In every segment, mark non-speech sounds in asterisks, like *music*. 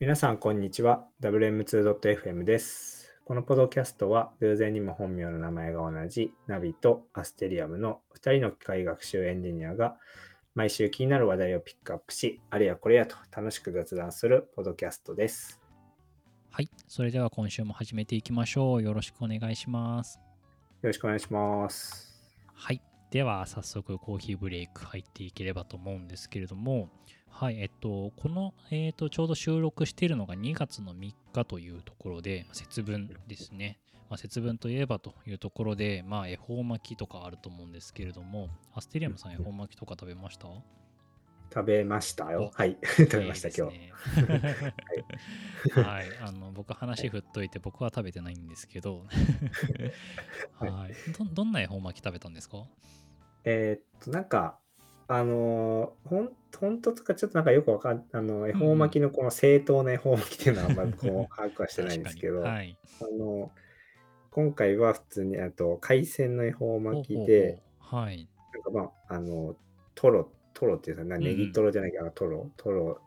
皆さん、こんにちは。WM2.FM です。このポドキャストは、偶然にも本名の名前が同じナビとアステリアムの2人の機械学習エンジニアが、毎週気になる話題をピックアップし、あれやこれやと楽しく雑談するポドキャストです。はい。それでは今週も始めていきましょう。よろしくお願いします。よろしくお願いします。はい。では、早速コーヒーブレイク入っていければと思うんですけれども、はい。えっと、この、えっと、ちょうど収録しているのが2月の3日というところで、節分ですね。まあ、節分といえばというところで、まあ、恵方巻きとかあると思うんですけれども、アステリアムさん、恵方巻きとか食べました？食べましたよ。おはい。*laughs* 食べました、今日。ねはい、あの僕話振っといて僕は食べてないんですけど、*laughs* はいはい、どどんな恵方巻き食べたんですか？えーっと、なんか、あのー、ほん、本当とかちょっとなんかよくわかん、あの、恵方巻きのこの正当な恵方巻きっていうのはあんまりこう把握はしてないんですけど、はい、あの、今回は普通に、あと、海鮮の恵方巻きで、はい、なんかまあ、あの、トロ、トロっていうか、なうん。ネギトロじゃないけど、トロ、トロ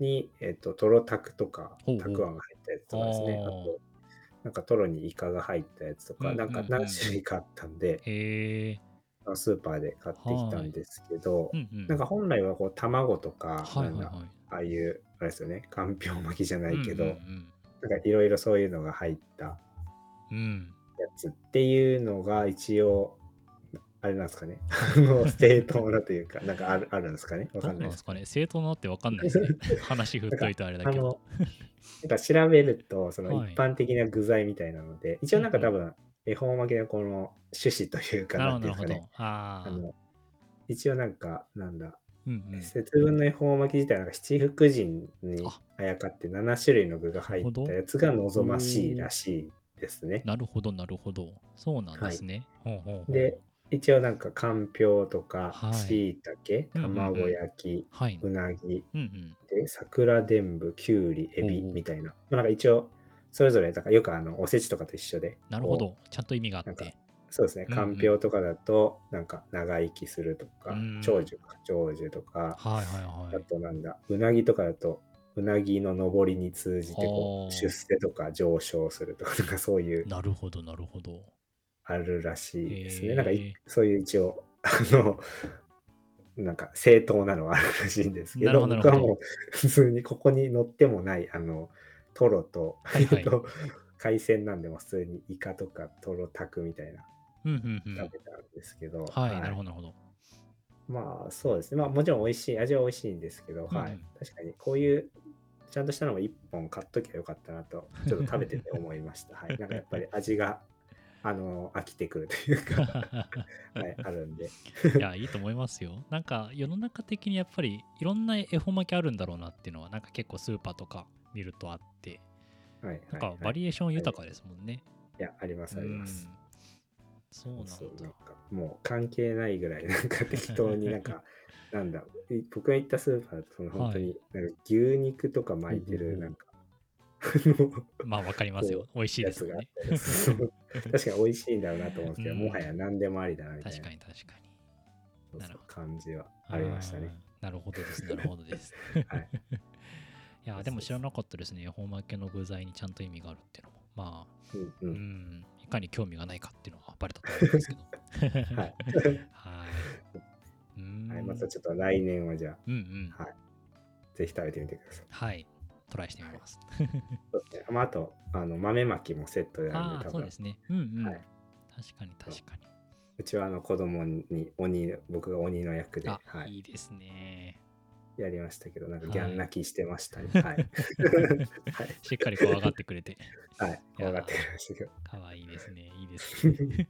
に、えっと、トロタクとかたくあんが入ったやつとかですね。あと、なんかトロにイカが入ったやつとか、うんなんかうん。うん何種類かあったんで、スーパーで買ってきたんですけどう、んうん、なんか本来はこう、卵とか、はいはいはなんだああいう、あれですよね、かんぴょう巻きじゃないい、けど、うんうんなんかいろいろそういうのが入ったうん、うん。やつっていうのが一応、あれなんですかね。*laughs* あの、正当なというか、なんかあるあるんですかね。わどかんなんです。すかね。正当なってわかんないですね。*laughs* 話振っといてあれだあけど。の、なんか調べると、そのはい。一般的な具材みたいなので、一応なんか多分、恵方巻きのこの趣旨というか、なるほど、なんていうかね。なるほど。あの、一応なんか、なんだ、うんうん、節分の恵方巻き自体は七福神にああやかって7種類の具が入ったやつが望ましいらしいですね。なるほど、なるほど。そうなんですね。ほうほうほうで、一応なんかかんぴょうとか、はいしいたけ、うんうんうん卵焼き、はい。うなぎ、うんうん。で、桜でんぶ、きゅうり、エビほうほうみたいな。まあ、なんか一応、それぞれ、だからよくあの、おせちとかと一緒で。こなるほど。ちゃんと意味があって。う。そうですね。うんうんかんぴょうとかだと、なんか長生きするとかうん、長寿か、長寿とか、はいはいはい。あとなんだ、うなぎとかだと、うなぎの上りに通じてこう、はあ出世とか上昇するとか、*laughs* なんかそういう、なるほど、なるほど。あるらしいですね。なんかい、そういう一応、あの、なんか正当なのはあるらしいんですけど、ど僕はもう普通にここに載ってもない、あの、トロと、はいはいえっと海鮮なんでも普通にイカとかトロタクみたいなうんうんうん。食べたんですけど、はい、なるほど、なるほど。まあそうですね。まあもちろん美味しい、味は美味しいんですけど、はいうん。確かにこういうちゃんとしたのも一本買っときゃよかったなと、ちょっと食べてて思いました。はい。*laughs* なんかやっぱり味が、あの、飽きてくるというか、*laughs* はい、あるんで。いや、いいと思いますよ。なんか世の中的にやっぱりいろんな恵方巻きあるんだろうなっていうのは、なんか結構スーパーとか見るとあって、はい。なんかはいバリエーション豊かですもんね。いや、あります、あります。うんそうなんそうなんだ。かもう関係ないぐらい、なんか適当になんか、*laughs* なんだ、い僕が行ったスーパーその本当に、なんか牛肉とか巻いてる、なんか、まあわかりますよ。美味しいやつです。があったりそう *laughs* 確かに美味しいんだろうなと思うんですけど、うんもはや何でもありだなみたいな確かに確かに。そうそうなるほど感じはありましたね。なるほどです。なるほどです。*laughs* はい、いや、でも知らなかったですね。恵方巻きの具材にちゃんと意味があるっていうのも。まあ、うんううんん、いかに興味がないかっていうのはバレたと思うんですけど。はい *laughs* はい。はい、またちょっと来年はじゃうんうん。あ、ぜひ食べてみてください。はい。トライしてみます。そうですねまあ、あとあの豆まきもセットであるんああ、でそうですね。うんうん。はい確かに確かに。うちはあの子供に鬼僕が鬼の役で、あ、はい、いいですね。やりましたけどなんかはいギャン泣きしてましたね。*laughs* はい。はい。*laughs* しっかり怖がってくれて。*laughs* はい。怖がってくれましたけど。かわいいですね。いいですね。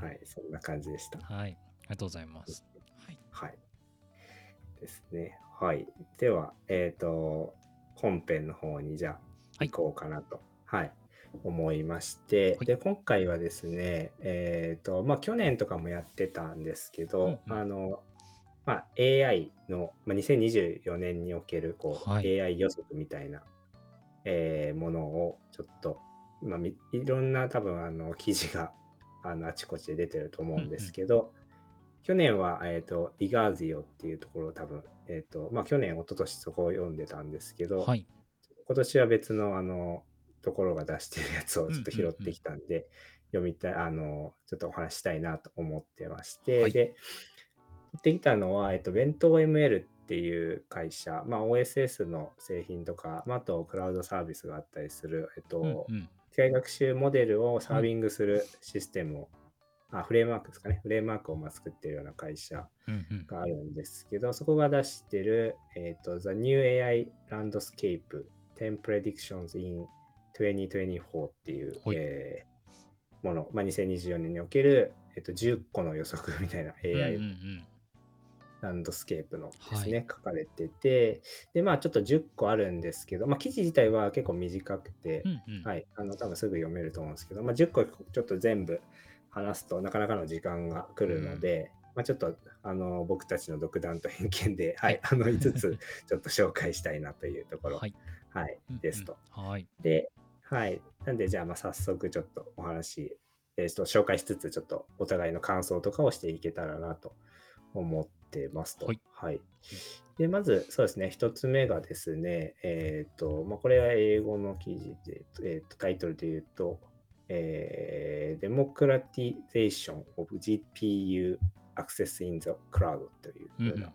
はい。そんな感じでした。はい。ありがとうございます。はい。はい。ですね。はい。では、えっ、と、本編の方にじゃあはい行こうかなと、はい、思いまして、はいで、今回はですね、えっ、と、まあ、去年とかもやってたんですけど、うんうんあの、まあ、AI の、まあ、2024年におけるこう、はい。AI 予測みたいな、えーものをちょっと、まあ、みいろんな多分あの記事があのあちこちで出てると思うんですけど、去年は、えー、とイガーゼオっていうところを多分えっ、と、まあ去年、一昨年そこを読んでたんですけど、はい。今年は別のあのところが出してるやつをちょっと拾ってきたんで、読みたい、あの、ちょっとお話ししたいなと思ってまして、はい。で、持ってきたのは、えっと、弁当 ML っていう会社、まあ OSS の製品とか、まあ、あとクラウドサービスがあったりする、えっと、うんうん。機械学習モデルをサービングするシステムを、あ、フレームワークですかね。フレームワークをまあ作ってるような会社うんうん。があるんですけど、そこが出してる、えっ、と、The New AI Landscape 10 Predictions in 2024っていう、はい。えーもの、まあ、2024年における、えっと10個の予測みたいなうんうん AI うんランドスケープのですね、はい。書かれてて、で、まあちょっと10個あるんですけど、まあ記事自体は結構短くて、うんうん。はい、あの多分すぐ読めると思うんですけど、まあ、10個ちょっと全部話すとなかなかの時間が来るので、まあ、ちょっとあの僕たちの独断と偏見で、はい。はいあの *laughs* 5つちょっと紹介したいなというところ、はい。はい。うんうん。ですと。はい。で、はい、なんでじゃあまあ早速ちょっとお話、えーと紹介しつつちょっとお互いの感想とかをしていけたらなと思ってますと。はい。で、まず、そうですね、一つ目がですね、えっ、と、まあ、これは英語の記事で、えーとタイトルで言うと、えー、Democratization of GPU Access in the Cloud といううんうようん。な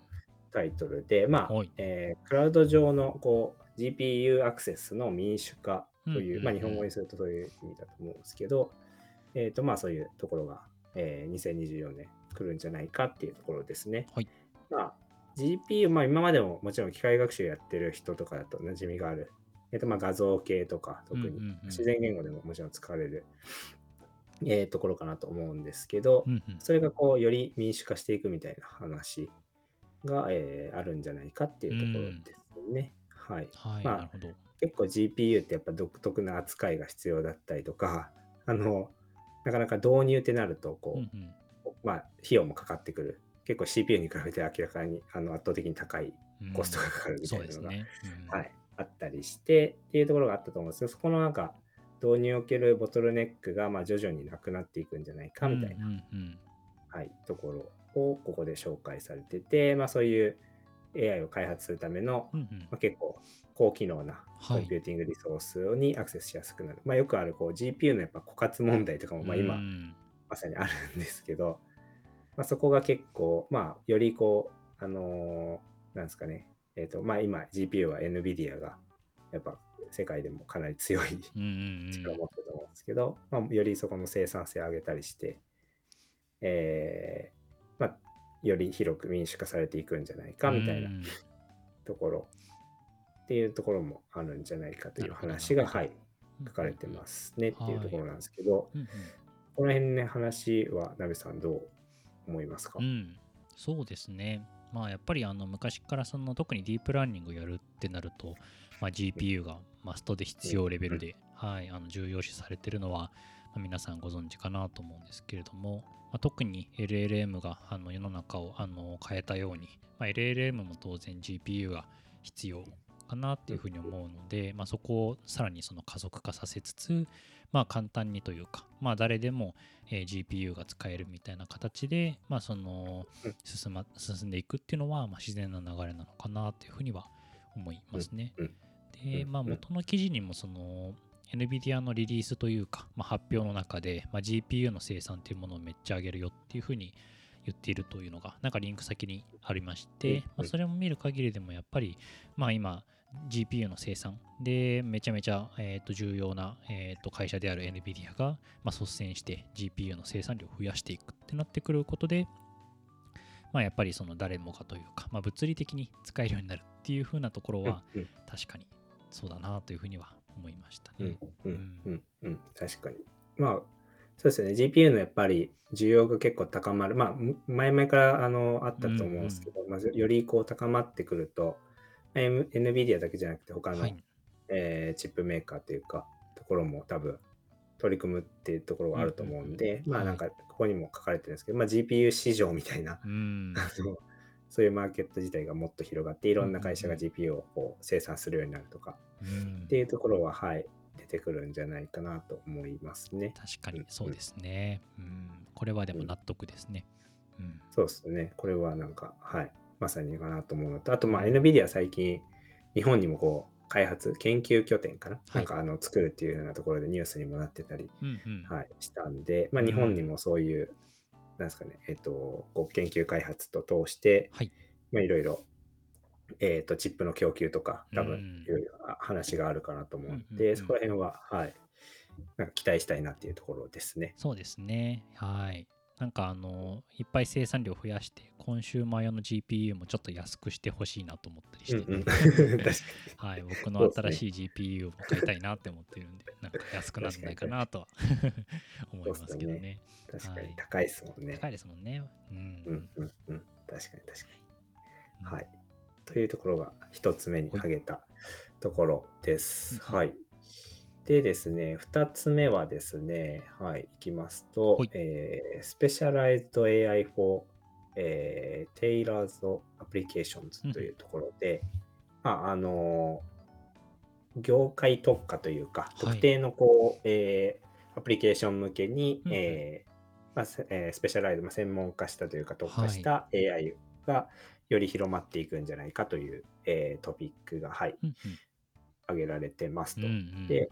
タイトルで、まあはい、えークラウド上のこう GPU アクセスの民主化という、うんうんうん。まあ、日本語にするとそういう意味だと思うんですけど、えっ、と、まあ、そういうところが、えー2024年来るんじゃないかっていうところですね。はいまあ、GPU、まあ、今までももちろん機械学習やってる人とかだと馴染みがある。えっ、と、まあ、画像系とか、特にうんうんうん自然言語でももちろん使われる、えーところかなと思うんですけど、うんうんそれがこう、より民主化していくみたいな話が、えーあるんじゃないかっていうところですね。はい。はい、まあ。結構 GPU ってやっぱ独特な扱いが必要だったりとか、あの、なかなか導入ってなると、こう、うんうんまあ、費用もかかってくる。結構 CPU に比べて明らかにあの圧倒的に高いうんコストがかかるみたそいうなのが、ですね。うんはい、あったりしてっていうところがあったと思うんですけど、そこのなんか導入におけるボトルネックがまあ徐々になくなっていくんじゃないかみたいな、うんうんうんはい、ところをここで紹介されてて、まあ、そういう AI を開発するための、うんうんまあ、結構高機能なはいコンピューティングリソースにアクセスしやすくなる。まあ、よくあるこう GPU のやっぱ枯渇問題とかもまあ今うんまさにあるんですけど、まあ、そこが結構、まあ、よりこう、あのーなんですかね、えっ、と、まあ今 GPU は NVIDIA がやっぱ世界でもかなり強い力を持ってると思うんですけど、まあ、よりそこの生産性を上げたりして、えーまあ、より広く民主化されていくんじゃないかみたいなうんところ。っていうところもあるんじゃないかという話が、はい、書かれてますねっていうはいところなんですけど、この辺ね、話は、なべさんどう？思いますか、うん、そうですね。まあやっぱりあの昔からその特にディープラーニングやるってなると、まあ、GPU がマストで必要レベルで、はい、あの重要視されてるのは、ま皆さんご存知かなと思うんですけれども、ま、特に LLM があの世の中をあの変えたように、ま、LLM も当然 GPU が必要かなっていうふうに思うので、まあ、そこをさらにその加速化させつつ、まあ、簡単にというか、まあ、誰でも、えー GPU が使えるみたいな形で、まあ、そのうん進,、ま、進んでいくっていうのは、まあ、自然な流れなのかなっていうふうには思いますね。うんで、まあ、元の記事にもその NVIDIA のリリースというか、まあ、発表の中で、まあ、GPU の生産っていうものをめっちゃ上げるよっていうふうに言っているというのがなんかリンク先にありまして、うん。まあ、それも見る限りでもやっぱりまあ今 GPU の生産でめちゃめちゃ、えーと重要な、えーと会社である NVIDIA が、まあ、率先して GPU の生産量を増やしていくってなってくることで、まあ、やっぱりその誰もがというか、まあ、物理的に使えるようになるっていう風なところはうん確かにそうだなというふうには思いましたねうん。うんうんうん確かに。まあ、そうですよね。GPU のやっぱり需要が結構高まる。まあ、む前々からあのあったと思うんですけど、まずよりこう高まってくると、NVIDIA だけじゃなくて他の、はい。えーチップメーカーというか、ところも多分取り組むっていうところがあると思うんで、うんまあなんかここにも書かれてるんですけど、まあ GPU 市場みたいな、うん。*laughs* そういうマーケット自体がもっと広がって、いろんな会社がうん GPU をこう生産するようになるとか、うんっていうところは、はい、出てくるんじゃないかなと思いますね。確かにそうですね。うん。これはでも納得ですね。うん。そうですね。これはなんか、はい。まさにかなと思うのと、あと、まあ、NVIDIA 最近、日本にもこう、開発、研究拠点かな、はいなんかあの作るっていうようなところでニュースにもなってたり、うんうん。はい、したんで、まあ、うん日本にもそういう、なんですかね、えっ、と、こう研究開発と通して、はい。まあ、いろいろ、えっ、と、チップの供給とか、多うん分、いろいろ話があるかなと思うのうんうんうで、んそこら辺は、はい、なんか期待したいなっていうところですね。そうですね。はい。なんかあの、いっぱい生産量増やして、コンシューマー用の GPU もちょっと安くしてほしいなと思ったりして、うんうん、*laughs* はい、僕の新しい GPU を買いたいなって思ってるんで、なんか安くならないかなとは *laughs* 思いますけどね。に、確かはいに高いですもんね。高いですもんね。うん。うんうんうん、確かに確かに。うんはい。というところが一つ目に挙げたところです。はいはい。でですね、二つ目はですね、はい、いきますとはい、えー、Specialized AI for、えー、Tailored Applications というところで、まあ、あのー業界特化というか、はい。特定のこう、えーアプリケーション向けに、うんうん。えーまあせえースペシャライズ、まあ、専門化したというか特化した AI がより広まっていくんじゃないかという、えートピックが、はい、うん挙げられてますと。うんうんうん。で、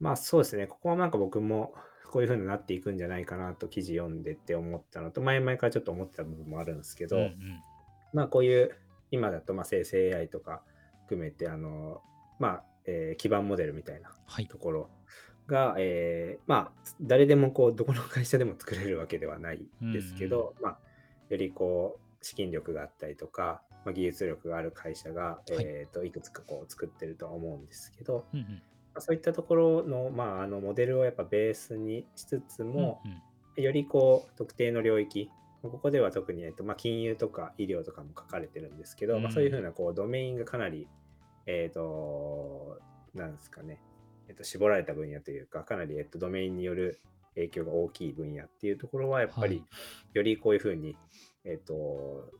まあそうですね、ここはなんか僕もこういう風になっていくんじゃないかなと記事読んでって思ったのと、前々からちょっと思ってた部分もあるんですけど、うんうん。まあこういう今だとまあ生成 AI とか含めて、あの、まあ、えー基盤モデルみたいなはい。ところが、えーまあ誰でもこうどこの会社でも作れるわけではないですけど、まあよりこう資金力があったりとか、まあ、技術力がある会社が、いえーといくつかこう作ってるとは思うんですけど、うんうん。まあそういったところの,、まあ、あのモデルをやっぱベースにしつつも、うんうん。よりこう特定の領域、ここでは特に、えっとまあ、金融とか医療とかも書かれてるんですけど、うんまあ、そういうふうなこうドメインがかなり、えっ、と、なんですかね、えっと、絞られた分野というか、かなり、えっと、ドメインによる影響が大きい分野っていうところは、やっぱり、はい。よりこういうふうに、えっと、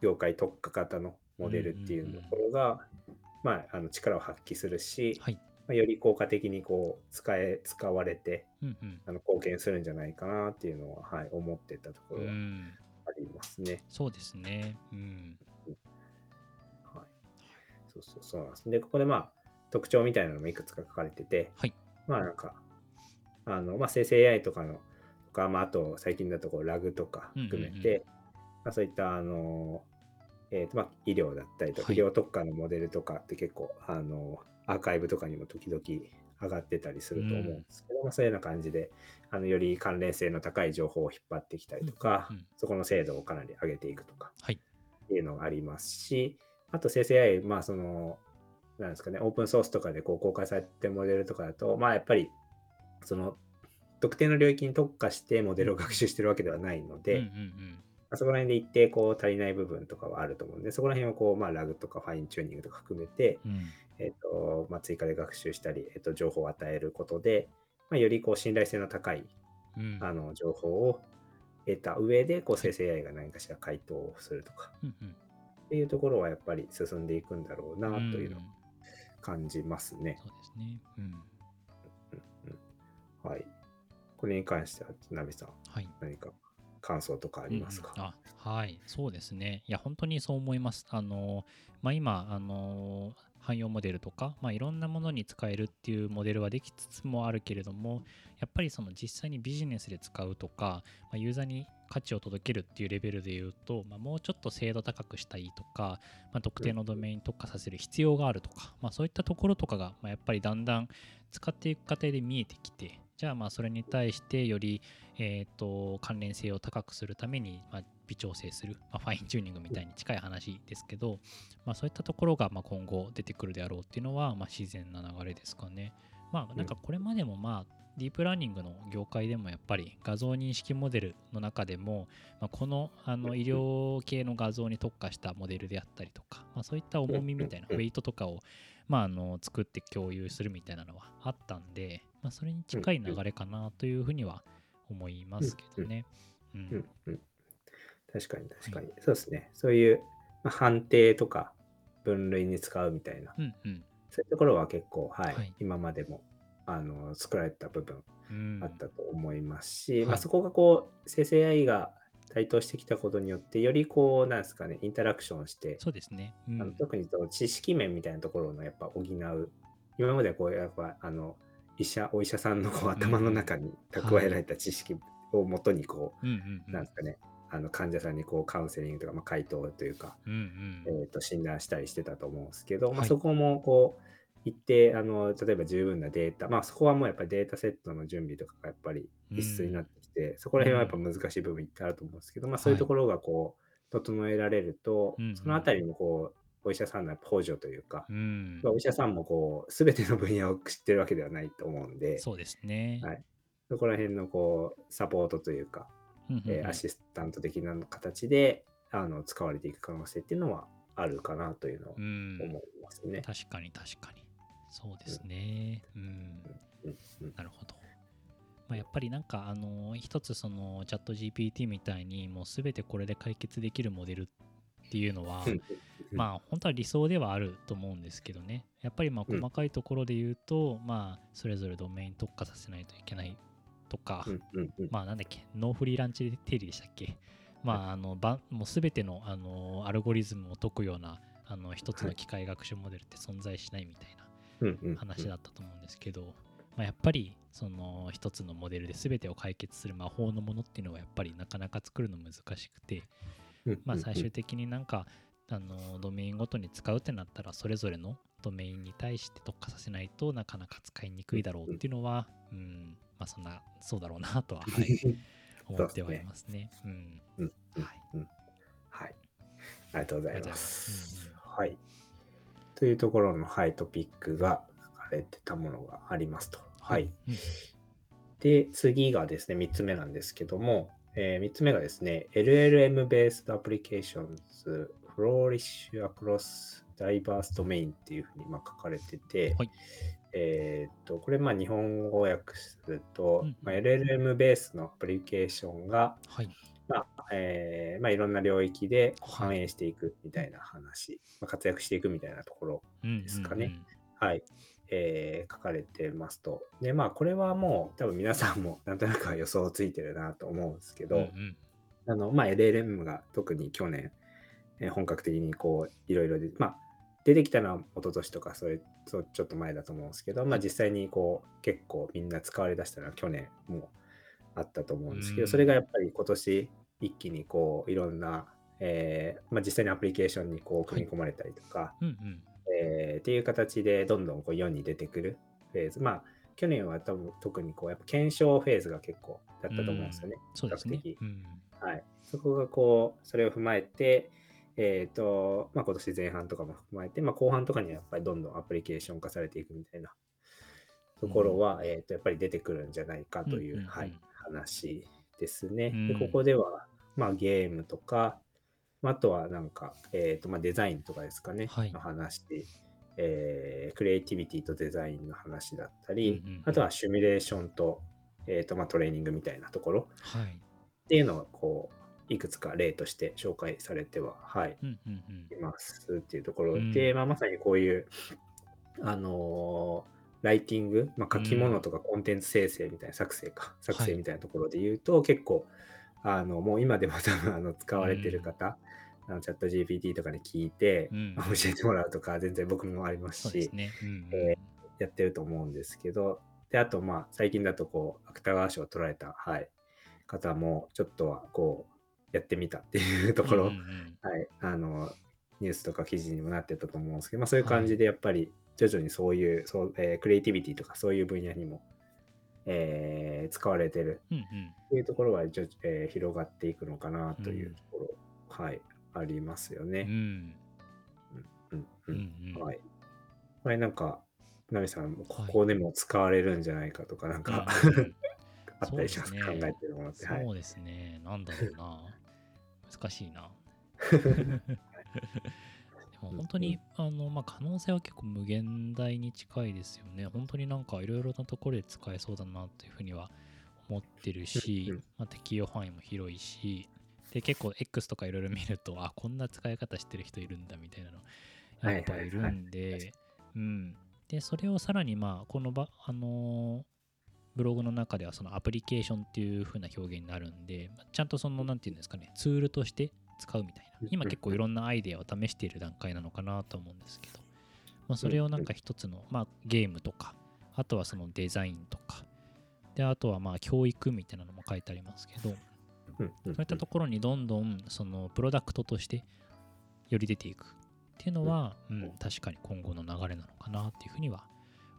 業界特化型のモデルっていうところが、まあ、あの力を発揮するし、はい。まあ、より効果的にこう使え使われてうんうんあの貢献するんじゃないかなっていうのは、はい、思ってたとこうろはんありますね。そうですね。うん。はい、そうそうそうなんです。で、ここでまあ特徴みたいなのもいくつか書かれてて、はい。まあなんか、あのまあ、生成 AI とかの、とか、まあ、あと最近だとこうラグとか含めて、まあ、そういったあの、えーとまあ、医療だったりとか、はい医療特化のモデルとかって結構あのアーカイブとかにも時々上がってたりすると思うんですけど、まあ、そういうような感じであのより関連性の高い情報を引っ張ってきたりとか、うんうんそこの精度をかなり上げていくとかはい。っていうのがありますし、あと生成 AI、まあその、なんですかね、オープンソースとかでこう公開されてるモデルとかだと、まあやっぱり、その、特定の領域に特化してモデルを学習してるわけではないので、うんうんまあそこら辺で一定こう足りない部分とかはあると思うんで、そこら辺をこう、まあ、ラグとかファインチューニングとか含めて、うんうんえっとまあ、追加で学習したり、えっと、情報を与えることで、まあ、よりこう信頼性の高いうんあの情報を得た上でこう生成 AI が何かしら回答をするとかうんうんっていうところはやっぱり進んでいくんだろうなというのをん感じますね。そうですね。うん。はい。これに関しては、ナビさん、はい。何か感想とかありますか、うんはい、そうですね。いや、本当にそう思います。あの、まあ、今、あの、汎用モデルとか、まあ、いろんなものに使えるっていうモデルはできつつもあるけれども、やっぱりその実際にビジネスで使うとか、まあ、ユーザーに価値を届けるっていうレベルで言うと、まあ、もうちょっと精度高くしたいとか、まあ、特定のドメインに特化させる必要があるとか、まあ、そういったところとかが、まあ、やっぱりだんだん使っていく過程で見えてきて、じゃあまあそれに対してよりえー、と関連性を高くするために、まあ、微調整する、まあ、ファインチューニングみたいに近い話ですけど、まあ、そういったところがまあ今後出てくるであろうっていうのは、まあ、自然な流れですかね。まあなんかこれまでもまあディープラーニングの業界でもやっぱり画像認識モデルの中でも、まあ、このあの医療系の画像に特化したモデルであったりとか、まあ、そういった重みみたいなウェイトとかを、まあ、あの作って共有するみたいなのはあったんで、まあ、それに近い流れかなというふうには思いますけどね。うん、確かに確かに、そうですね。そういう、まあ、判定とか分類に使うみたいな、うんうん。そういうところは結構、はい、はい。今までもあの作られた部分うん。あったと思いますし、はい。まあ、そこがこう生成 AI が台頭してきたことによって、よりこう、なんですかね、インタラクションして、そうですね。うあのん。特にその知識面みたいなところのやっぱ補う、今までこう、やっぱ、あの、医者、お医者さんのこう頭の中に蓄えられた知識をもとにこうんうんう、なんですかね、あの患者さんにこうカウンセリングとか、まあ、回答というか、うん。うんえー、と診断したりしてたと思うんですけど、まあ、はいそこもこう一定あの例えば十分なデータ、まあ、そこはもうやっぱりデータセットの準備とかがやっぱり必須になってきて、そこら辺はやっぱ難しい部分いっぱいあると思うんですけど、まあ、そういうところがこう整えられると、うんうんそのあたりのこうお医者さんの補助というか、うん。まあお医者さんもこう全ての分野を知ってるわけではないと思うんで、そうですね。はいそこら辺のこうサポートというか、うんうんうんえーアシスタント的な形であの使われていく可能性っていうのはあるかなというのをうん。思いますね。確かに確かに。そうですね。うん。うんうんなるほど。まあ、やっぱりなんか、あの、一つそのチャット GPT みたいにもうすべてこれで解決できるモデルっていうのは、まあ本当は理想ではあると思うんですけどね。やっぱりまあうん細かいところで言うと、まあそれぞれドメイン特化させないといけないとか、まあなんだっけ、ノーフリーランチ定理でしたっけ？まああの、ばもうすべてのあのアルゴリズムを解くようなあの一つの機械学習モデルって存在しないみたいな話だったと思うんですけど、まあ、やっぱりその一つのモデルで全てを解決する魔法のものっていうのはやっぱりなかなか作るの難しくて、うん。まあ、最終的になんかあのドメインごとに使うってなったらそれぞれのドメインに対して特化させないとなかなか使いにくいだろうっていうのは、うん、まあそんなそうだろうな *laughs* とは、はい、*laughs* 思ってはいますね。うんはい。ありがとうございますはい。というところの、はい、トピックが書かれてたものがありますと。はい。うんで、次がですね、3つ目なんですけども、え3つ目がですね、LLM-based applications flourish across diverse domain っていうふうにまあ書かれてて、はいえーっと、これまあ日本語訳すると、うんまあ、LLM ベースのアプリケーションが、はい。まあえーまあ、いろんな領域で反映していくみたいな話、まあ、活躍していくみたいなところうんですかね。うんうんはい、えー書かれてますと。で、まあ、これはもう、多分皆さんも *laughs* なんとなくは予想ついてるなと思うんですけど、うんうん。あの、まあ、LLM が特に去年、えー本格的にこう、いろいろで、まあ、出てきたのは一昨年とか、それ、そうちょっと前だと思うんですけど、まあ、実際にこう、結構みんな使われだしたのは去年もあったと思うんですけど、うんそれがやっぱり今年一気にこう、いろんな、えーまあ、実際にアプリケーションにこう、組み込まれたりとか、うんうんえーっていう形でどんどんこう世に出てくるフェーズ。まあ、去年は多分特にこう、やっぱ検証フェーズが結構だったと思うんですよね。そうですね比較。的うんはい。そこがこう、それを踏まえて、えっ、と、まあ今年前半とかも踏まえて、まあ後半とかにはやっぱりどんどんアプリケーション化されていくみたいなところは、えっ、と、やっぱり出てくるんじゃないかという、うんうんうん。はい、話ですね。うん。で、ここでは、まあゲームとか、まああとはなんか、えっ、と、まあデザインとかですかね、はい。の話、えークリエイティビティとデザインの話だったり、うんうんうん。あとはシミュレーションと、えっ、と、まあトレーニングみたいなところはい。っていうのが、こう、いくつか例として紹介されては、はい、うんうんうん。いますっていうところうん。で、まあ、まさにこういう、あのーライティング、まあ、書き物とかコンテンツ生成みたいな、作成か、作成みたいなところで言うと、結構、あの、もう今でも多分あの使われてる方、あのチャット GPT とかに聞いて、うん。*laughs* 教えてもらうとか、全然僕もありますし、ね。うんうん。えやってると思うんですけど、で、あと、まあ、最近だと、こう、芥川賞を取られた、はい、方も、ちょっとは、こう、やってみたっていうところ、うんうんうん。はい、あの、ニュースとか記事にもなってたと思うんですけど、まあ、そういう感じで、やっぱり、徐々にそういう、そうえークリエイティビティとか、そういう分野にも、えー使われてるうんうん。っていうところは、じょえー広がっていくのかなというところ、はい、ありますよね。うん。うんううん。んうん。はい。これなんか、ナミさん、こはい。こでも使われるんじゃないかとか、なんか、うんうんうん。*laughs* あったりします？ね。えてるものって。はい。そうですね。なんだろうな。難しいな。*laughs* でも本当に、あの、まあ、可能性は結構無限大に近いですよね。本当になんかいろいろなところで使えそうだなというふうには思ってるしまあ、適用範囲も広いし、で、結構 X とかいろいろ見ると、あ、こんな使い方してる人いるんだみたいなの、やっぱいるんで、うん。で、それをさらに、まあ、このば、あのーブログの中ではそのアプリケーションっていう風な表現になるんで、ちゃんとその、なんていうんですかね、ツールとして使うみたいな。今結構いろんなアイデアを試している段階なのかなと思うんですけど、まあ、それをなんか一つの、まあ、ゲームとか、あとはそのデザインとか、で、あとはまあ教育みたいなのも書いてありますけど、そういったところにどんどんそのプロダクトとしてより出ていくっていうのは、うん、確かに今後の流れなのかなっていうふうには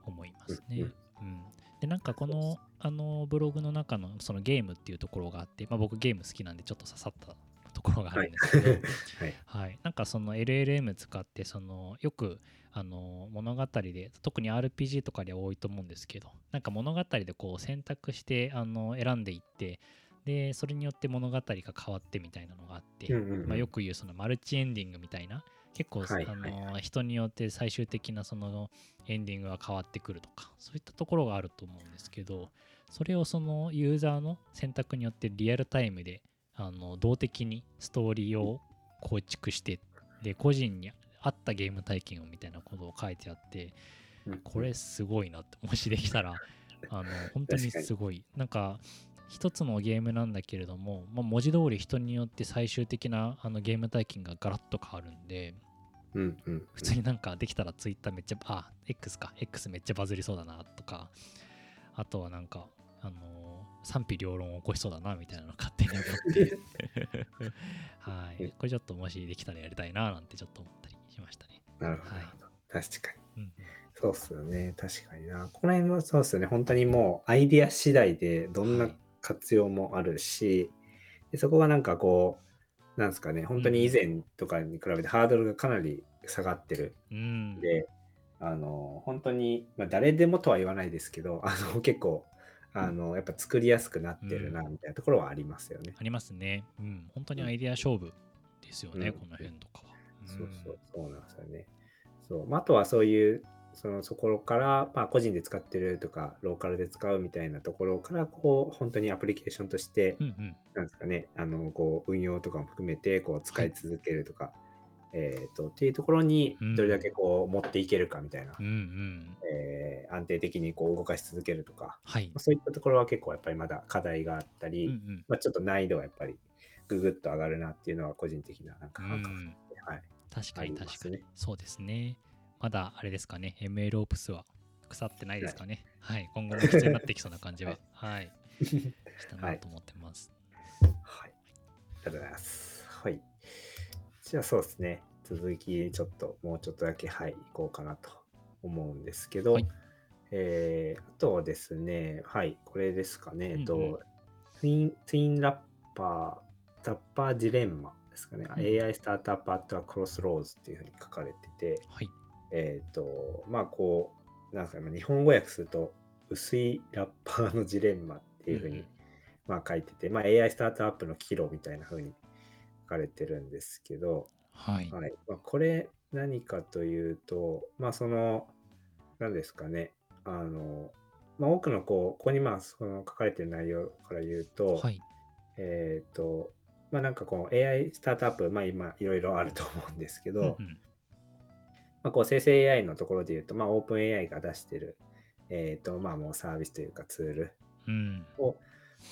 思いますね。うん、でなんかこのあのブログの中のそのゲームっていうところがあって、まあ、僕ゲーム好きなんでちょっと刺さったところがあるんですけど、はい。はい、なんかその LLM 使ってそのよくあの物語で特に RPG とかで多いと思うんですけどなんか物語でこう選択してあの選んでいってでそれによって物語が変わってみたいなのがあって、まあ、よく言うそのマルチエンディングみたいな結構、はいあの人によって最終的なそのエンディングが変わってくるとかそういったところがあると思うんですけどそれをそのユーザーの選択によってリアルタイムであの動的にストーリーを構築してで個人に合ったゲーム体験をみたいなことを書いてあってこれすごいなってもしできたらあの本当にすごい。なんか一つのゲームなんだけれども、まあ、文字通り人によって最終的なあのゲーム体験がガラッと変わるんで、うんうん、普通になんかできたらツイッターめっちゃあ X か。X めっちゃバズりそうだなとかあとはなんかあのー、賛否両論を起こしそうだなみたいなの勝手に思って。*laughs* はい。これちょっともしできたらやりたいななんてちょっと思ったりしましたね。なるほど、はい、確かに、うんそうっすよね。確かにな。この辺もそうっすよね。本当にもうアイディア次第でどんな活用もあるし、でそこがなんかこう、なんですかね、本当に以前とかに比べてハードルがかなり下がってる。うん、で、あの、本当に、まあ、誰でもとは言わないですけど、あの結構、あの、やっぱ作りやすくなってるな、みたいなところはありますよね。ありますね。うん。本当にアイデア勝負ですよね、うん、この辺とかは。そうそう、そうなんですよね。そう。まあ、あとはそういう、そのそこから、まあ、個人で使ってるとか、ローカルで使うみたいなところから、こう、本当にアプリケーションとして、うんうん、なんですかね、あの、こう、運用とかも含めて、こう、使い続けるとか、はい、えっ、ー、と、っていうところに、どれだけこう、持っていけるかみたいな、うんうん、えー、安定的にこう、動かし続けるとか、はい。まあ、そういったところは結構やっぱりまだ課題があったり、うんうん、まあ、ちょっと難易度はやっぱり、ぐぐっと上がるなっていうのは、個人的ななんか感覚で、はい。確かに確かに、そうですね。まだあれですかね、ML オプスは。腐ってないですかね。はい、今後も必要になってきそうな感じは、はい、*laughs* したなと思ってます。はい。ありがとうございます。はい。じゃあそうですね、続きちょっと、もうちょっとだけ、はい、いこうかなと思うんですけど、はい、えー、あとはですね、はい、これですかね、うんうん、とツイン、ツインラッパー、ラッパージレンマですかね、うん、AI スタートアップアットはクロスローズっていうふうに書かれてて、はい、えっ、ー、と、まあこう、なんですか、日本語訳すると、薄いラッパーのジレンマっていうふうに、うん、まあ書いてて、まあ AI スタートアップの岐路みたいなふうに書かれてるんですけど、はい。はい。まあ、これ何かというと、まあその、何ですかね、あの、まあ多くのこう、ここにまあその書かれてる内容から言うと、はい、えっ、ー、と、まあなんかこう AI スタートアップ、まあ今いろいろあると思うんですけど、うんうんまあ、こう生成 AI のところで言うと、まあ、オープン AI が出してる、えっ、ー、と、まあ、もうサービスというかツールを、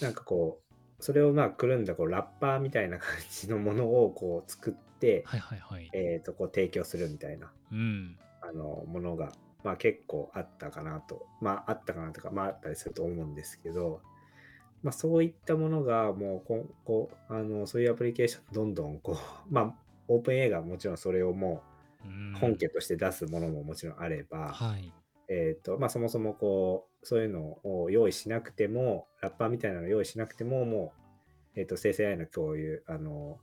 なんかこう、それをまあ、くるんだこうラッパーみたいな感じのものをこう作って、はいはいはい、えっ、と、こう提供するみたいな、うん、あの、ものが、まあ、結構あったかなと、まあ、あったかなとか、まあ、あったりすると思うんですけど、まあ、そういったものがもう今後あのそういうアプリケーションどんどんこうまあオープン A がもちろんそれをもう本家として出すものももちろんあれば、はい、えーとまあ、そもそもこうそういうのを用意しなくてもラッパーみたいなのを用意しなくてももう、えーと、生成 AI の共有あの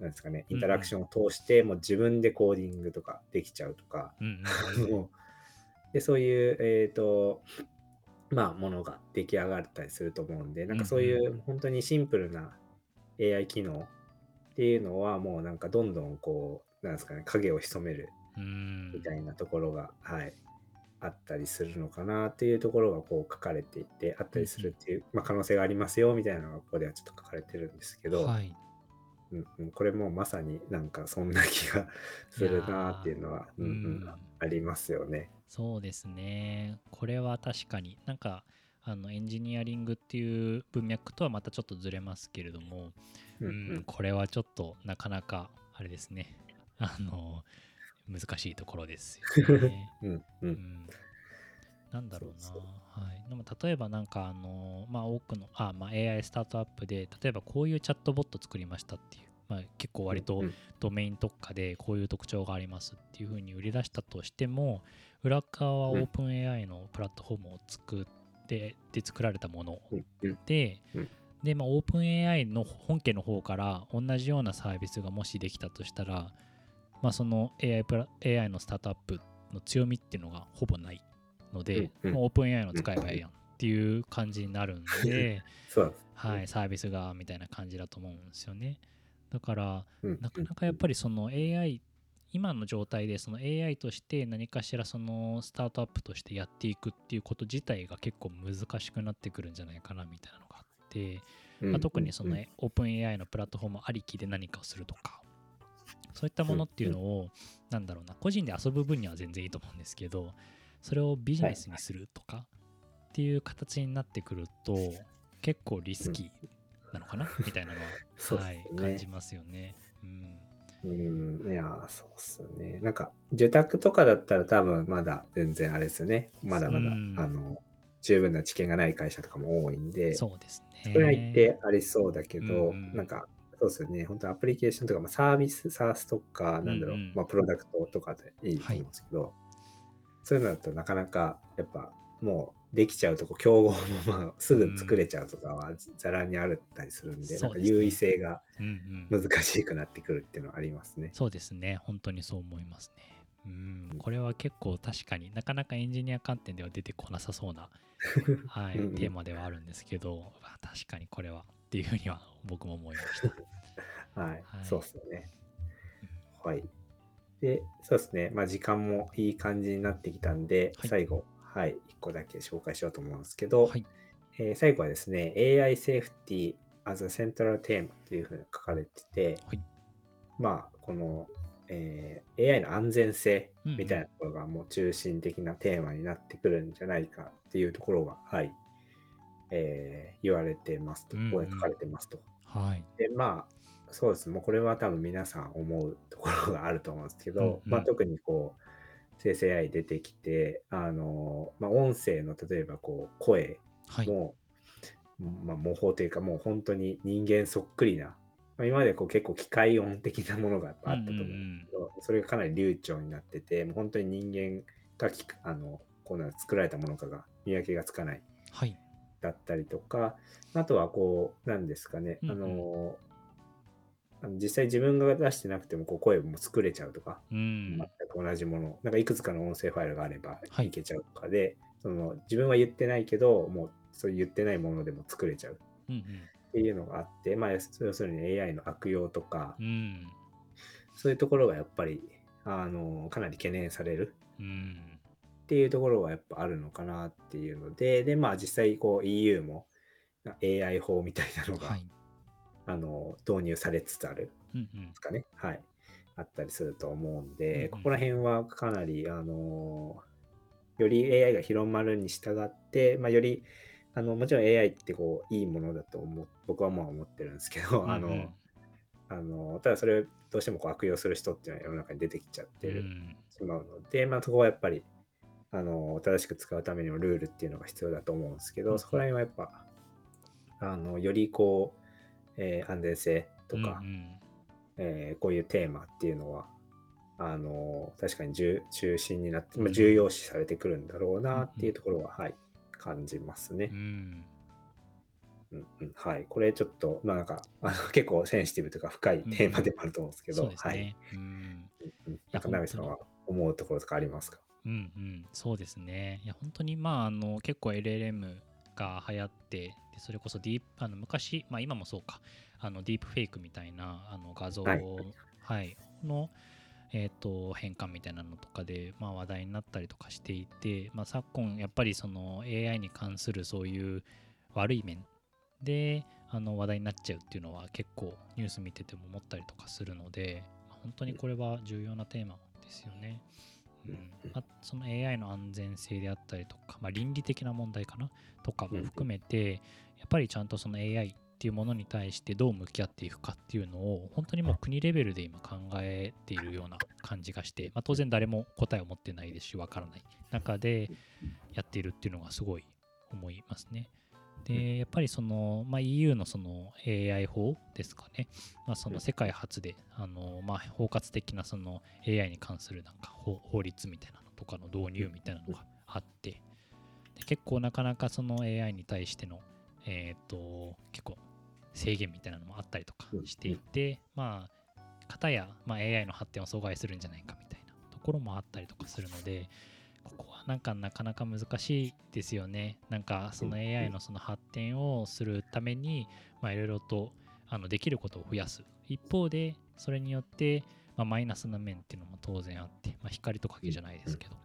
なんですかねインタラクションを通して、もう自分でコーディングとかできちゃうとか、でそういう、えーとまあ、ものが出来上がったりすると思うんでなんかそういう本当にシンプルな AI 機能っていうのはもうなんかどんどんこうなんですかね、影を潜めるみたいなところが、はい、あったりするのかなっていうところがこう書かれていて、あったりするっていう、まあ、可能性がありますよみたいなのがここではちょっと書かれてるんですけど、はい、うんうん、これもまさになんかそんな気がするなっていうのは、うん。うん、ありますよね。そうですね。これは確かになんかあのエンジニアリングっていう文脈とはまたちょっとずれますけれども、ううん。ん、これはちょっとなかなかあれですねあの難しいところですよね。うんううん。ん、なんだろうな。そうはい、でも例えばなんかあの、まあ、多くのあ、まあ、AI スタートアップで例えばこういうチャットボット作りましたっていう、まあ、結構割とうんドメイン特化でこういう特徴がありますっていうふうに売り出したとしても裏側はうん。OpenAI のプラットフォームを作ってで作られたもので、うん。で、まあ、OpenAI の本家の方から同じようなサービスがもしできたとしたら、まあ、その AI, プラ AI のスタートアップの強みっていうのがほぼないので、うんうんもう OpenAI の使えばいいやんっていう感じになるんで。*laughs* はい、サービスがみたいな感じだと思うんですよね。だから、うんなかなかやっぱりその AI 今の状態でその AI として何かしらそのスタートアップとしてやっていくっていうこと自体が結構難しくなってくるんじゃないかなみたいなのがあって、うんまあ、特にそのうんオープン AI のプラットフォームありきで何かをするとかそういったものっていうのをなんだろうな個人で遊ぶ分には全然いいと思うんですけどそれをビジネスにするとかっていう形になってくると結構リスキーなのかなみたいなのは、*laughs* はい感じますよね。うんうん、いやー、そうっすよね。なんか、受託とかだったら多分まだ全然あれですよね。まだまだ、うんあの、十分な知見がない会社とかも多いんで、そうですね。それは一定ありそうだけど、うんうんなんか、そうですよね。本当アプリケーションとか、まあ、サービス、サースとか、なんだろう、うんうんまあ、プロダクトとかでいいと思うんですけど、そういうのだとなかなか、やっぱ、もうできちゃうとこ、競合もまあすぐ作れちゃうとかはざらにあるったりするんで、なんかそうですね優位性がうんうん、難しくなってくるっていうのはありますね。そうですね。本当にそう思いますね。うん、これは結構確かになかなかエンジニア観点では出てこなさそうな、*laughs* はい、うんうんテーマではあるんですけど、まあ確かにこれはっていうふうには僕も思いました。*laughs* はい、はいそうですよね。はい。で、そうですね。まあ、時間もいい感じになってきたんで、はい最後、はい、1個だけ紹介しようと思うんですけど、はい。えー最後はですね、AI Safety as a Central Theme というふうに書かれてて、はいまあ、この、えー AI の安全性みたいなところがもう中心的なテーマになってくるんじゃないかっていうところが、はい、えー言われてますと、うんうんここに書かれてますと。はい。で、まあ、そうです。もうこれは多分皆さん思うところがあると思うんですけど、うんうんまあ特にこう、生成 AI 出てきて、あの、まあ音声の例えばこう、声はい。も、まあ模倣というかもう本当に人間そっくりな、まあ、今までこう結構機械音的なものがあったと思うんですけど、それがかなり流暢になってて、もう本当に人間がきあの、こうなん作られたものかが見分けがつかないはい。だったりとか、あとはこう、なんですかね、うんうんあの、実際自分が出してなくてもこう声も作れちゃうとか、うん。全く同じもの、なんかいくつかの音声ファイルがあればはいいけちゃうとかで、その自分は言ってないけど、もうそう言ってないものでも作れちゃううんっていうのがあって、まあ、要するに AI の悪用とかう、ん。うん。そういうところがやっぱり、あの、かなり懸念されるうん。っていうところはやっぱあるのかなっていうので、で、まあ実際こう EU も AI 法みたいなのが、はい。あの導入されつつあるうんうんで。すかね。はい。あったりすると思うんで、うんうんここら辺はかなり、あのより AI が広まるに従って、まあ、より、あの、もちろん AI ってこう、いいものだと思う、僕はまあ思ってるんですけど、あの、うんうんあの、ただそれをどうしてもこう悪用する人っていうのは世の中に出てきちゃってる、うんしまうので、まあ、そこはやっぱり、あの、正しく使うためにもルールっていうのが必要だと思うんですけど、うんそこら辺はやっぱ、あの、よりこう、えー安全性とか、うんうんえーこういうテーマっていうのは、あの確かに重中心になって、まあ、うん重要視されてくるんだろうなっていうところは、はい、感じますねう。ん。うんうんはい。これちょっと、まあなんか、あの *laughs* 結構センシティブというか深いテーマでもあると思うんですけど、そうですはい。ね。うん。なんか、ナミさんは思うところとかありますか？うんうん、そうですね。いや、本当に、まあ、あの、結構 LLM が流行って、でそれこそディープ、あの、昔、まあ、今もそうか、あの、ディープフェイクみたいな、あの、画像を、ははいい、の、えっ、と、変換みたいなのとかで、まあ、話題になったりとかしていて、まあ、昨今、やっぱりその AI に関するそういう悪い面で、あの、話題になっちゃうっていうのは結構ニュース見てても思ったりとかするので、まあ本当にこれは重要なテーマですよね。うんまあ、その AI の安全性であったりとか、まあ、倫理的な問題かなとかも含めて、やっぱりちゃんとその AI っていうものに対してどう向き合っていくかっていうのを本当にもう国レベルで今考えているような感じがして、まあ、当然誰も答えを持ってないですしわからない中でやっているっていうのがすごい思いますね。で、やっぱりその、まあ、EU のその AI 法ですかね、まあ、その世界初で、あのまあ、包括的なその AI に関するなんか法律みたいなのとかの導入みたいなのがあって、で結構なかなかその AI に対しての、えっ、ー、と、結構制限みたいなのもあったりとかしていて、まあ、かや、まあ、AI の発展を阻害するんじゃないかみたいなところもあったりとかするので、ここはなんかなかなか難しいですよね。なんかその AI のその発展をするために、まあいろいろとあのできることを増やす。一方で、それによって、まあ、マイナスな面っていうのも当然あって、まあ、光と影じゃないですけど、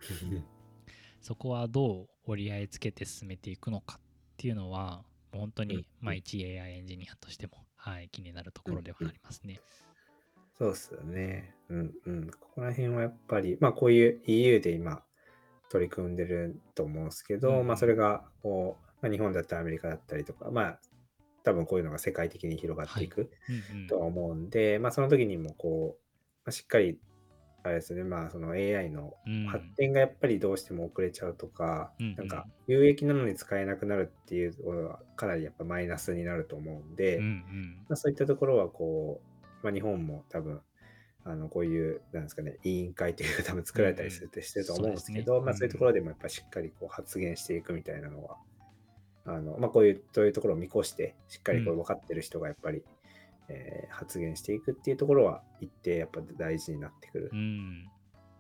そこはどう折り合いつけて進めていくのかっていうのは、本当に、まあ、一 AI エンジニアとしても、はい、気になるところではありますね。そうっすよね。うんうん。ここら辺はやっぱり、まあこういう EU で今、取り組んでると思うんですけど、うん、まあ、それがこう、まあ、日本だったりアメリカだったりとか、まあ、多分こういうのが世界的に広がっていくとは思うんで、まあ、その時にもこう、まあ、しっかりあれですね、まあ、その AI の発展がやっぱりどうしても遅れちゃうとか、うん、なんか有益なのに使えなくなるっていうのはかなりやっぱマイナスになると思うんで、うんうん、まあ、そういったところはこう、まあ、日本も多分あのこういう、なんですかね、委員会というか多分作られたりするってしてると思うんですけど、うん、まあそういうところでもやっぱしっかりこう発言していくみたいなのは、あのまあこういう、そういうところを見越して、しっかりこう分かってる人がやっぱり、うん、えー、発言していくっていうところは一定やっぱ大事になってくる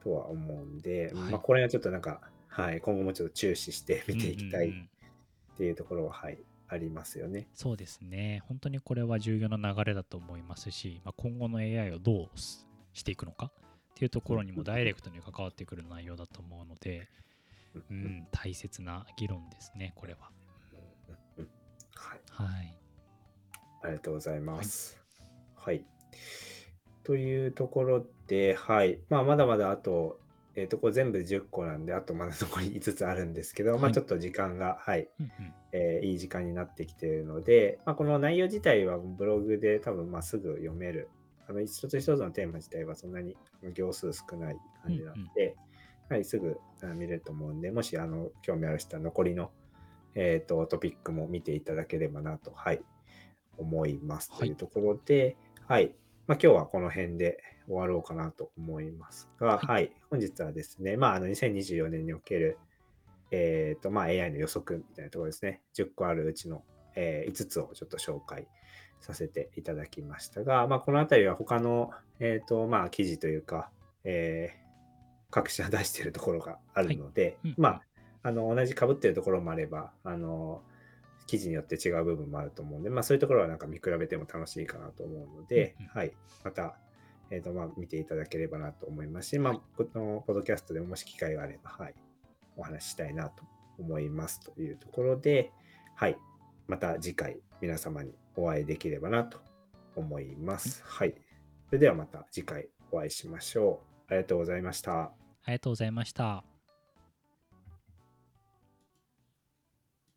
とは思うんで、うん、まあこれはちょっとなんか、はい、今後もちょっと注視して見ていきたいっていうところは、はい、ありますよね。そうですね。本当にこれは重要な流れだと思いますし、まあ、今後の AI をどうしていくのか？っていうところにもダイレクトに関わってくる内容だと思うので、うん、大切な議論ですね、これは。はい。はい。ありがとうございます。はい。はい、というところで、はい。まあ、まだまだあと、えっ、ー、と、これ全部10個なんで、あとまだ残り5つあるんですけど、はい、まあちょっと時間が、はい、うんうん、えー、いい時間になってきているので、まあこの内容自体はブログで多分まあすぐ読めるあの一つ一つのテーマ自体はそんなに行数少ない感じなので、うんうん、はい、すぐ見れると思うんで、もしあの興味ある人は残りの、えーと、トピックも見ていただければなと、はい、思います。というところで、はい、まあ、今日はこの辺で終わろうかなと思いますが、はい、はい、本日はですね、まあ、あの2024年における、えーとまあ、AI の予測みたいなところですね、10個あるうちの、えー、5つをちょっと紹介させていただきましたが、まあ、この辺りは他の、えーとまあ、記事というか、えー、各社出しているところがあるので、はい、まあ、あの同じかぶってるところもあれば、あの記事によって違う部分もあると思うんで、まあ、そういうところはなんか見比べても楽しいかなと思うので、うんうん、はい、また、えーとまあ、見ていただければなと思いますし、まあ、このポッドキャストでもし機会があれば、はい、お話ししたいなと思いますというところで、はい、また次回皆様にお会いできればなと思います。はい。それではまた次回お会いしましょう。ありがとうございました。ありがとうございました。